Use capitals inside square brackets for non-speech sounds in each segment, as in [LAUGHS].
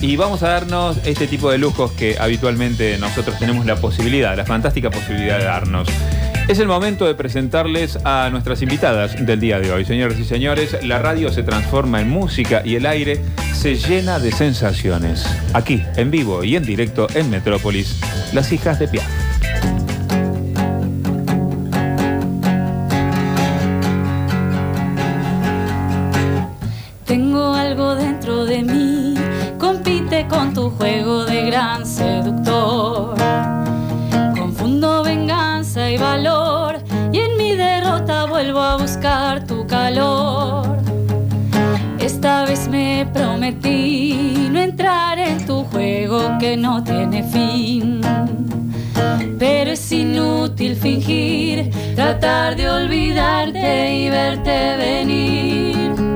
Y vamos a darnos este tipo de lujos que habitualmente nosotros tenemos la posibilidad, la fantástica posibilidad de darnos. Es el momento de presentarles a nuestras invitadas del día de hoy. Señoras y señores, la radio se transforma en música y el aire se llena de sensaciones. Aquí, en vivo y en directo en Metrópolis, las hijas de Piaf. Gran seductor. Confundo venganza y valor, y en mi derrota vuelvo a buscar tu calor. Esta vez me prometí no entrar en tu juego que no tiene fin. Pero es inútil fingir, tratar de olvidarte y verte venir.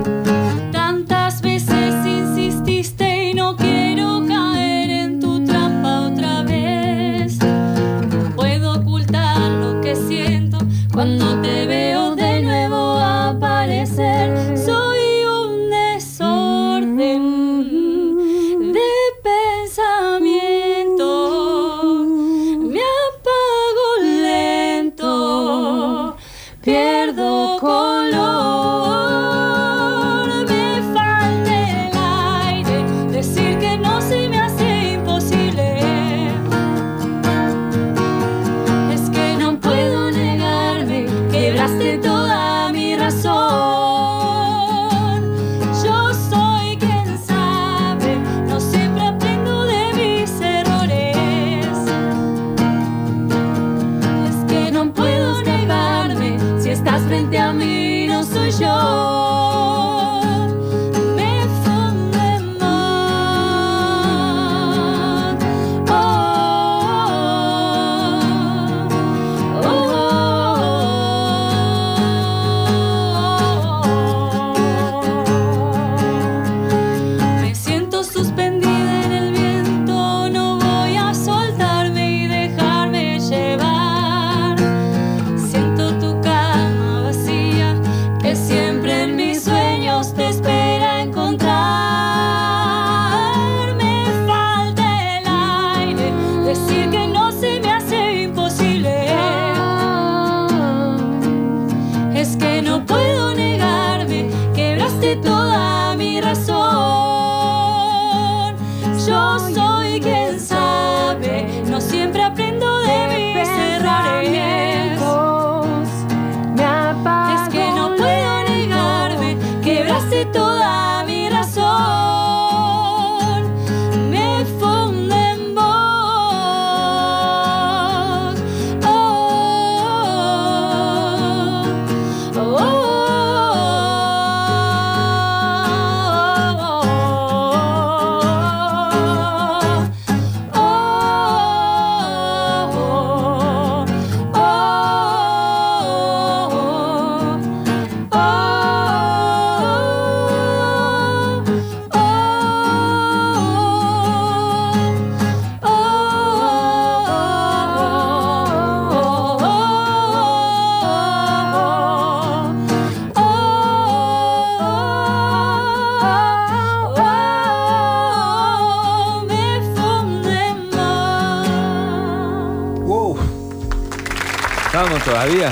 Todavía?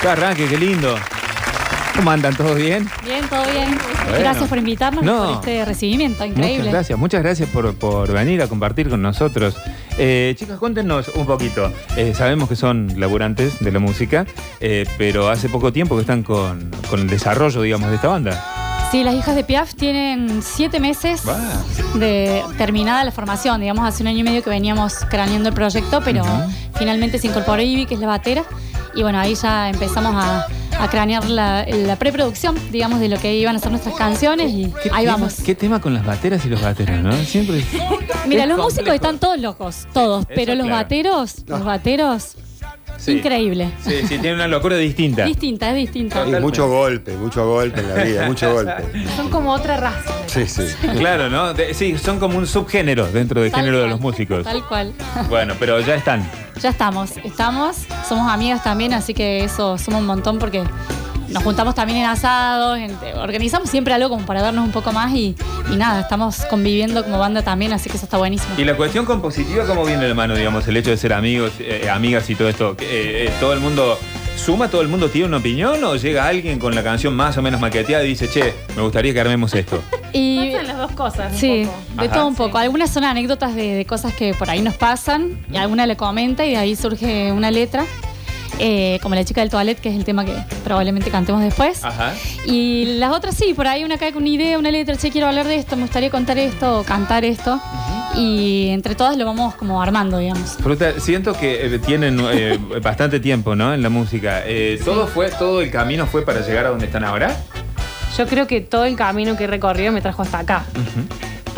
¡Qué arranque, qué lindo! ¿Cómo andan? ¿Todo bien? Bien, todo bien. Bueno. Gracias por invitarnos No. por este recibimiento increíble. Muchas gracias, muchas gracias por, por venir a compartir con nosotros. Eh, chicas, cuéntenos un poquito. Eh, sabemos que son laburantes de la música, eh, pero hace poco tiempo que están con, con el desarrollo, digamos, de esta banda. Sí, las hijas de Piaf tienen siete meses de terminada la formación. Digamos, hace un año y medio que veníamos craneando el proyecto, pero finalmente se incorporó Ivy, que es la batera. Y bueno, ahí ya empezamos a, a cranear la, la preproducción, digamos, de lo que iban a ser nuestras canciones y ¿Qué ahí tema, vamos. ¿Qué tema con las bateras y los bateros, no? Siempre. Mira, los complejo. músicos están todos locos, todos, Eso pero los claro. bateros, los bateros, Sí. increíble. Sí, sí, tiene una locura distinta. Distinta, es distinta. Y mucho golpe, mucho golpe en la vida, mucho [LAUGHS] golpe. Son como otra raza. Sí, sí. Claro, ¿no? De- sí, son como un subgénero dentro del Tal género de los músicos. Tal cual. Bueno, pero ya están. Ya estamos, estamos, somos amigas también, así que eso suma un montón porque nos juntamos también en asados, en- organizamos siempre algo como para vernos un poco más y, y nada, estamos conviviendo como banda también, así que eso está buenísimo. Y la cuestión compositiva, ¿cómo viene de la mano, digamos, el hecho de ser amigos, eh, amigas y todo esto? Eh, eh, ¿Todo el mundo suma, todo el mundo tiene una opinión o llega alguien con la canción más o menos maqueteada y dice, che, me gustaría que armemos esto? Y Pasan las dos cosas. un Sí, poco. de Ajá. todo un poco. Algunas son anécdotas de, de cosas que por ahí nos pasan y alguna le comenta y de ahí surge una letra. Eh, como la chica del toilet, que es el tema que probablemente cantemos después. Ajá. Y las otras sí, por ahí una cae con una idea, una letra, che, quiero hablar de esto, me gustaría contar esto o cantar esto. Y entre todas lo vamos como armando, digamos. Fruta, siento que eh, tienen eh, [LAUGHS] bastante tiempo, ¿no? En la música. Eh, ¿todo, fue, ¿Todo el camino fue para llegar a donde están ahora? Yo creo que todo el camino que he recorrido me trajo hasta acá.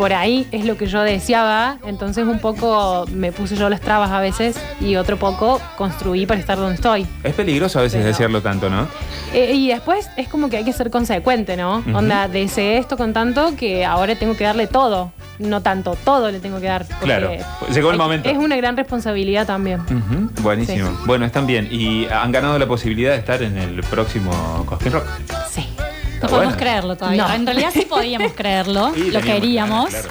Por ahí es lo que yo deseaba, entonces un poco me puse yo las trabas a veces y otro poco construí para estar donde estoy. Es peligroso a veces Pero- decirlo tanto, ¿no? Eh, y después es como que hay que ser consecuente, ¿no? Ujú. Onda, deseé esto con tanto que ahora tengo que darle todo. No tanto, todo le tengo que dar. Claro, llegó el momento. Es una gran responsabilidad también. Buenísimo. Sí. Bueno, están bien. Y han ganado la posibilidad de estar en el próximo Cosquín Rock. Sí. No Está podemos bueno. creerlo todavía. No. En realidad sí podíamos [LAUGHS] creerlo, lo queríamos. claro.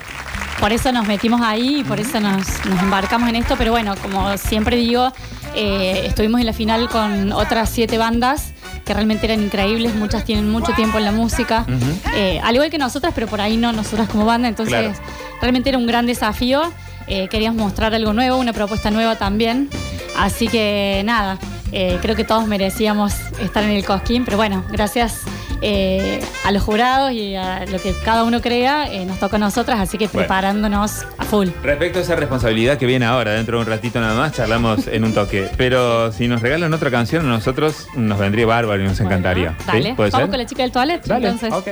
Por eso nos metimos ahí y por eso nos, nos embarcamos en esto. Pero bueno, como siempre digo, eh, estuvimos en la final con otras siete bandas que realmente eran increíbles. Muchas tienen mucho tiempo en la música. Eh, al igual que nosotras, pero por ahí no nosotras como banda. Entonces, Claro. realmente era un gran desafío. Eh, queríamos mostrar algo nuevo, una propuesta nueva también. Así que nada, eh, creo que todos merecíamos estar en el Cosquín, pero bueno, gracias eh, a los jurados y a lo que cada uno crea, eh, nos toca a nosotras, así que Bueno. preparándonos a full. Respecto a esa responsabilidad que viene ahora, dentro de un ratito nada más, charlamos en un toque. Pero si nos regalan otra canción, a nosotros nos vendría bárbaro y nos Bueno, encantaría. ¿Sí? Dale, ¿Puede vamos ser? con la chica del toilet. Dale, entonces. ok.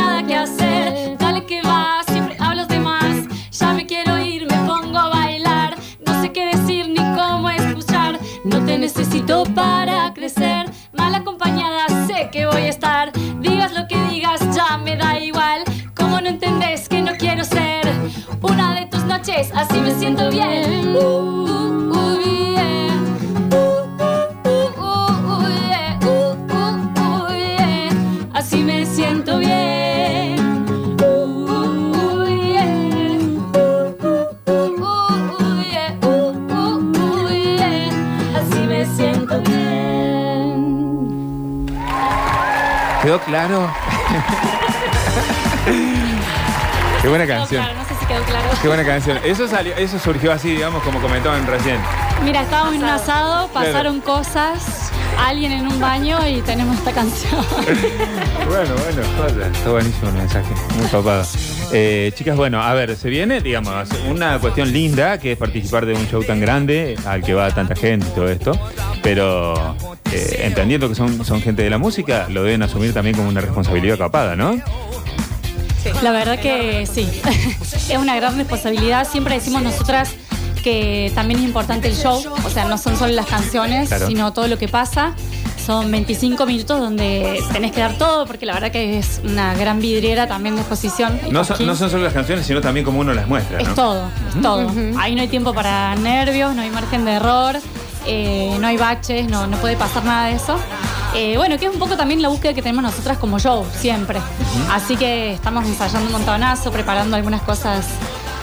Nada que hacer. Dale que vas, siempre hablas de más. Ya me quiero ir, me pongo a bailar. No sé qué decir ni cómo escuchar. No te necesito para crecer. Mal acompañada sé que voy a estar. Digas lo que digas, ya me da igual. ¿Cómo no entendés que no quiero ser una de tus noches? Así me siento bien. ¿Quedó claro? Qué buena Quedó canción. claro, no sé si quedó claro. Qué buena canción. Eso salió, eso surgió así, digamos, como comentaban recién. Mira, estábamos en un asado, pasaron cosas, alguien en un baño y tenemos esta canción. [LAUGHS] Bueno, bueno. Está buenísimo el mensaje. Muy papado. Eh, chicas, bueno, a ver, se viene, digamos, una cuestión linda que es participar de un show tan grande al que va tanta gente y todo esto. Pero eh, entendiendo que son, son gente de la música, lo deben asumir también como una responsabilidad capada, ¿no? La verdad que sí, [LAUGHS] es una gran responsabilidad. Siempre decimos nosotras que también es importante el show, o sea, no son solo las canciones, Claro. sino todo lo que pasa. Son 25 minutos donde tenés que dar todo, porque la verdad que es una gran vidriera también de exposición. No no son solo las canciones, sino también como uno las muestra, ¿no? Es todo, es todo. Ahí no hay tiempo para nervios, no hay margen de error, eh, no hay baches, no, no puede pasar nada de eso. Eh, bueno, que es un poco también la búsqueda que tenemos nosotras como show, siempre. Así que estamos ensayando un montonazo, preparando algunas cosas,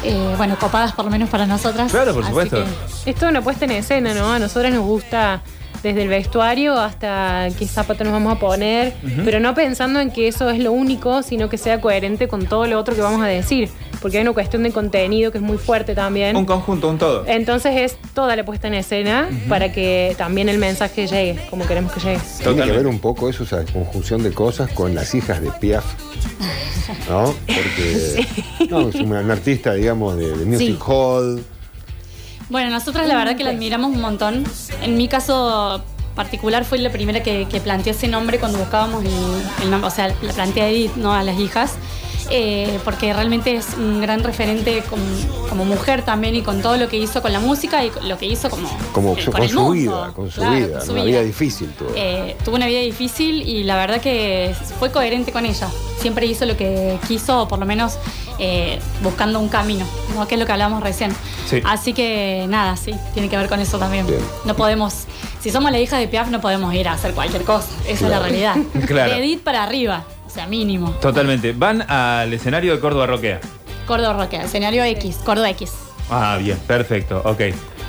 eh, bueno, copadas por lo menos para nosotras. Claro, por Así supuesto. que- Es toda una puesta en escena, ¿no? A nosotros nos gusta desde el vestuario hasta qué zapato nos vamos a poner, pero no pensando en que eso es lo único, sino que sea coherente con todo lo otro que vamos a decir, porque hay una cuestión de contenido que es muy fuerte también. Un conjunto, un todo. Entonces es toda la puesta en escena para que también el mensaje llegue como queremos que llegue. Tiene que Totalmente. ver un poco eso, esa conjunción de cosas con las hijas de Piaf. ¿No? Porque [LAUGHS] no, es una, una artista, digamos, de, de music Sí. hall. Bueno, nosotros la verdad que la admiramos un montón. En mi caso particular fue la primera que, que planteó ese nombre cuando buscábamos el, el nombre, o sea, la plantea a Edith, no a las hijas, eh, porque realmente es un gran referente como, como mujer también y con todo lo que hizo con la música y lo que hizo como, Como eh, con el su mundo. vida, con su Claro, vida. con su Una vida difícil tuvo. Eh, tuvo una vida difícil y la verdad que fue coherente con ella. Siempre hizo lo que quiso, o por lo menos eh, buscando un camino, ¿no? que es lo que hablábamos recién. Sí. Así que nada, sí, tiene que ver con eso también. Bien. No podemos, si somos la hija de Piaf, no podemos ir a hacer cualquier cosa. Esa es la realidad. [LAUGHS] Claro. De Edith para arriba, o sea, mínimo. Totalmente. Van al escenario de Córdoba Roquea. Córdoba Roque, escenario X, Córdoba X. Ah, bien, perfecto. Ok.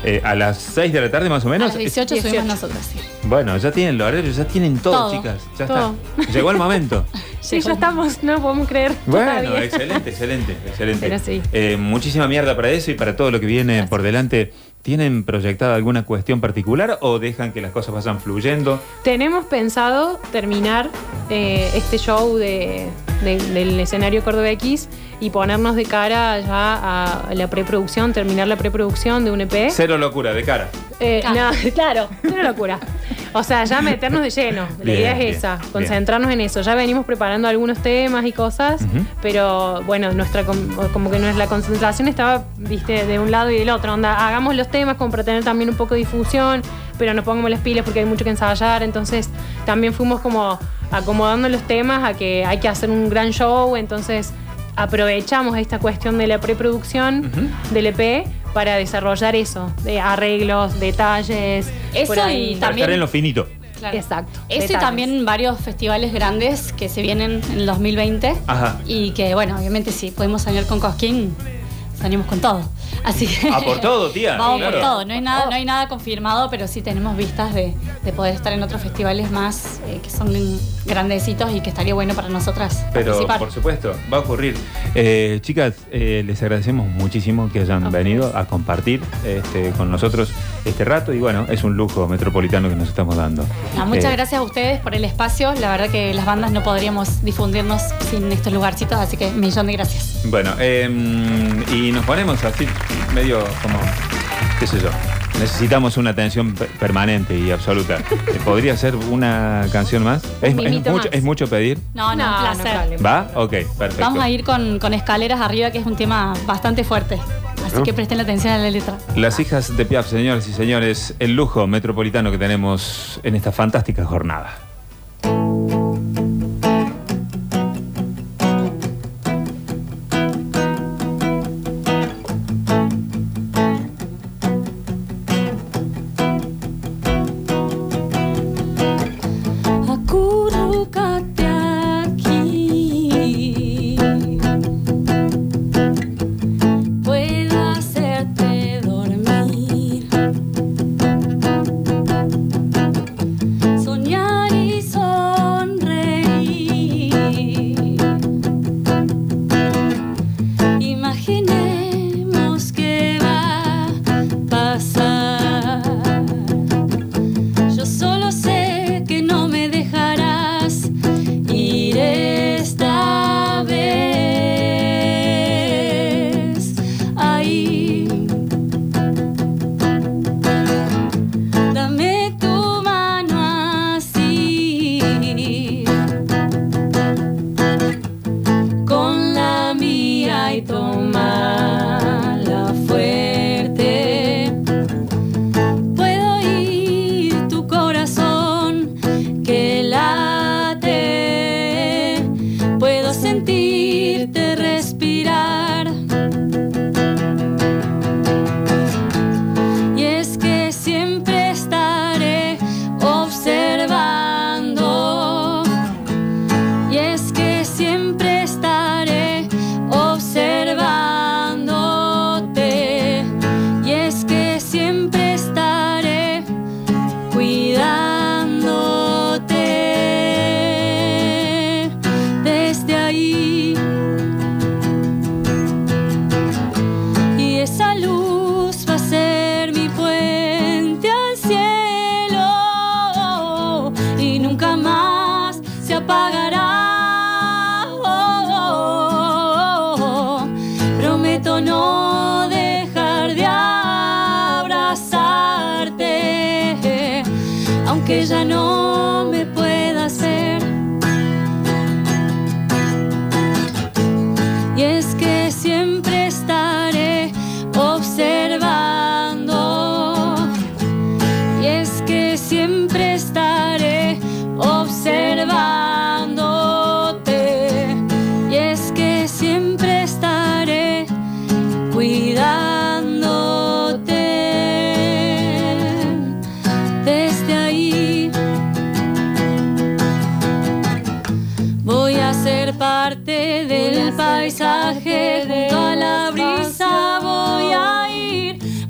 Eh, a las 6 de la tarde más o A menos. las 18 18. subimos nosotros, sí. Bueno, ya tienen el horario, ya tienen todo, Todo. chicas. Ya Todo. está. Llegó el momento. [LAUGHS] Sí, ya estamos, no podemos creer. Bueno, todavía. excelente, excelente, excelente. Pero sí. Eh, muchísima mierda para eso y para todo lo que viene por delante. ¿Tienen proyectada alguna cuestión particular o dejan que las cosas vayan fluyendo? Tenemos pensado terminar eh, este show de, de- del escenario Córdoba X y ponernos de cara ya a la preproducción, terminar la preproducción de un EP. Cero locura, de cara. Eh, Claro. no, [LAUGHS] claro, una locura. O sea, ya meternos de lleno. La Bien, idea es bien, esa, bien. concentrarnos en eso. Ya venimos preparando algunos temas y cosas, pero bueno, nuestra com- como que nuestra concentración estaba, viste, de un lado y del otro. Onda, hagamos los temas como para tener también un poco de difusión, pero nos pongamos las pilas porque hay mucho que ensayar. Entonces, también fuimos como acomodando los temas a que hay que hacer un gran show. Entonces, aprovechamos esta cuestión de la preproducción Ujú. del EP para desarrollar eso, de arreglos, detalles. Eso por ahí. y Para También- estar en lo finito. Claro. Exacto, Ese y detalles. también varios festivales grandes que se vienen en el 2020. Ajá. Y que, bueno, obviamente si podemos soñar con Cosquín, soñamos con todo. Así que. Ah, por todo, tía, Vamos claro. por todo. No hay, nada, no hay nada confirmado, pero sí tenemos vistas de, de poder estar en otros festivales más eh, que son grandecitos y que estaría bueno para nosotras Pero participar. por supuesto, va a ocurrir. Eh, chicas, eh, les agradecemos muchísimo que hayan A venido a compartir este, con nosotros este rato y bueno, es un lujo metropolitano que nos estamos dando. No, muchas gracias a ustedes por el espacio. La verdad que las bandas no podríamos difundirnos sin estos lugarcitos, así que millón de gracias. Bueno, eh, y nos ponemos así, medio como, qué sé yo, necesitamos una atención pe- permanente y absoluta. [LAUGHS] Eh, ¿Podría ser una canción más? ¿Es, es mimito mucho, más. ¿Es mucho pedir? No, no, un placer. vale. ¿Va? Ok, perfecto. Vamos a ir con, con escaleras arriba, que es un tema bastante fuerte. Así ¿No? que presten atención a la letra. Las hijas de Piaf, señores y señores, el lujo metropolitano que tenemos en esta fantástica jornada.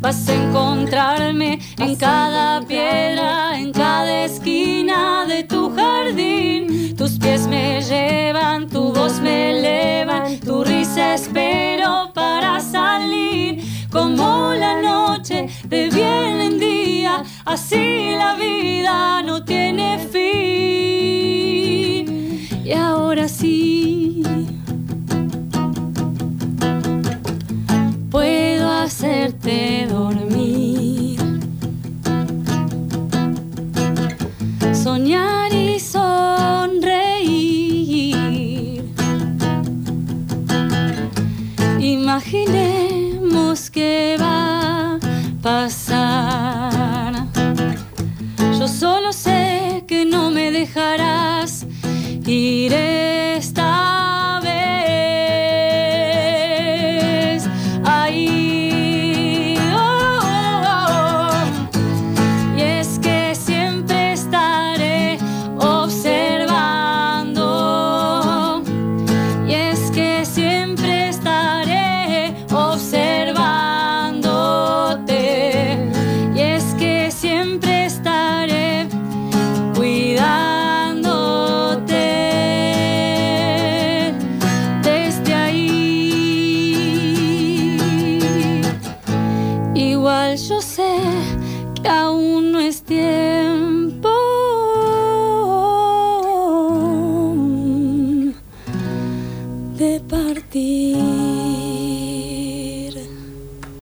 Vas a encontrarme en cada piedra, en cada esquina de tu jardín. Tus pies me llevan, tu voz me eleva, tu risa espero para salir. Como la noche deviene en día, así la vida no tiene fin. Y ahora sí. Puedo hacerte soñar.